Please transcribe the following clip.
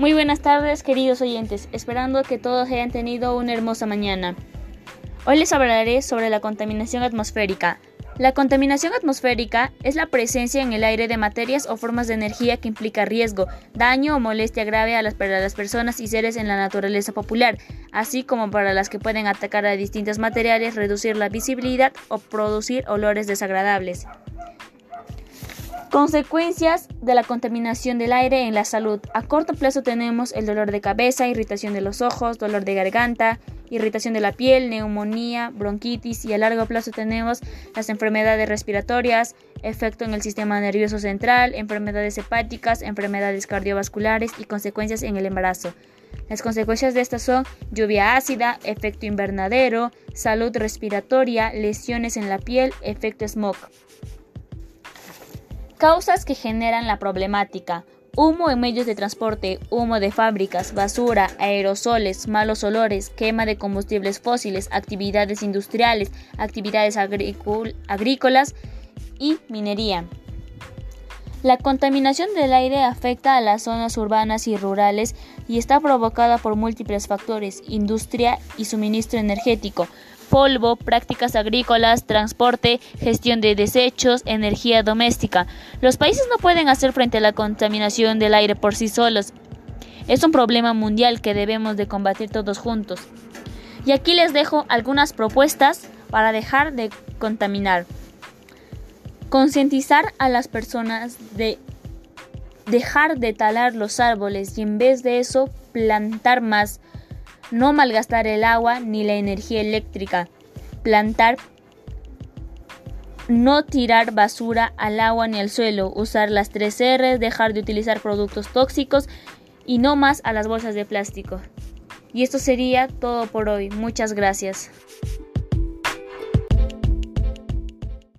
Muy buenas tardes, queridos oyentes, esperando que todos hayan tenido una hermosa mañana. Hoy les hablaré sobre la contaminación atmosférica. La contaminación atmosférica es la presencia en el aire de materias o formas de energía que implica riesgo, daño o molestia grave a las, para las personas y seres en la naturaleza popular, así como para las que pueden atacar a distintos materiales, reducir la visibilidad o producir olores desagradables. Consecuencias de la contaminación del aire en la salud. A corto plazo tenemos el dolor de cabeza, irritación de los ojos, dolor de garganta, irritación de la piel, neumonía, bronquitis y a largo plazo tenemos las enfermedades respiratorias, efecto en el sistema nervioso central, enfermedades hepáticas, enfermedades cardiovasculares y consecuencias en el embarazo. Las consecuencias de estas son lluvia ácida, efecto invernadero, salud respiratoria, lesiones en la piel, efecto smog. Causas que generan la problemática. Humo en medios de transporte, humo de fábricas, basura, aerosoles, malos olores, quema de combustibles fósiles, actividades industriales, actividades agrícolas y minería. La contaminación del aire afecta a las zonas urbanas y rurales y está provocada por múltiples factores, industria y suministro energético, polvo, prácticas agrícolas, transporte, gestión de desechos, energía doméstica. Los países no pueden hacer frente a la contaminación del aire por sí solos. Es un problema mundial que debemos de combatir todos juntos. Y aquí les dejo algunas propuestas para dejar de contaminar. Concientizar a las personas de dejar de talar los árboles y en vez de eso plantar más no malgastar el agua ni la energía eléctrica, plantar, no tirar basura al agua ni al suelo, usar las tres R, dejar de utilizar productos tóxicos y no más a las bolsas de plástico. Y esto sería todo por hoy. Muchas gracias.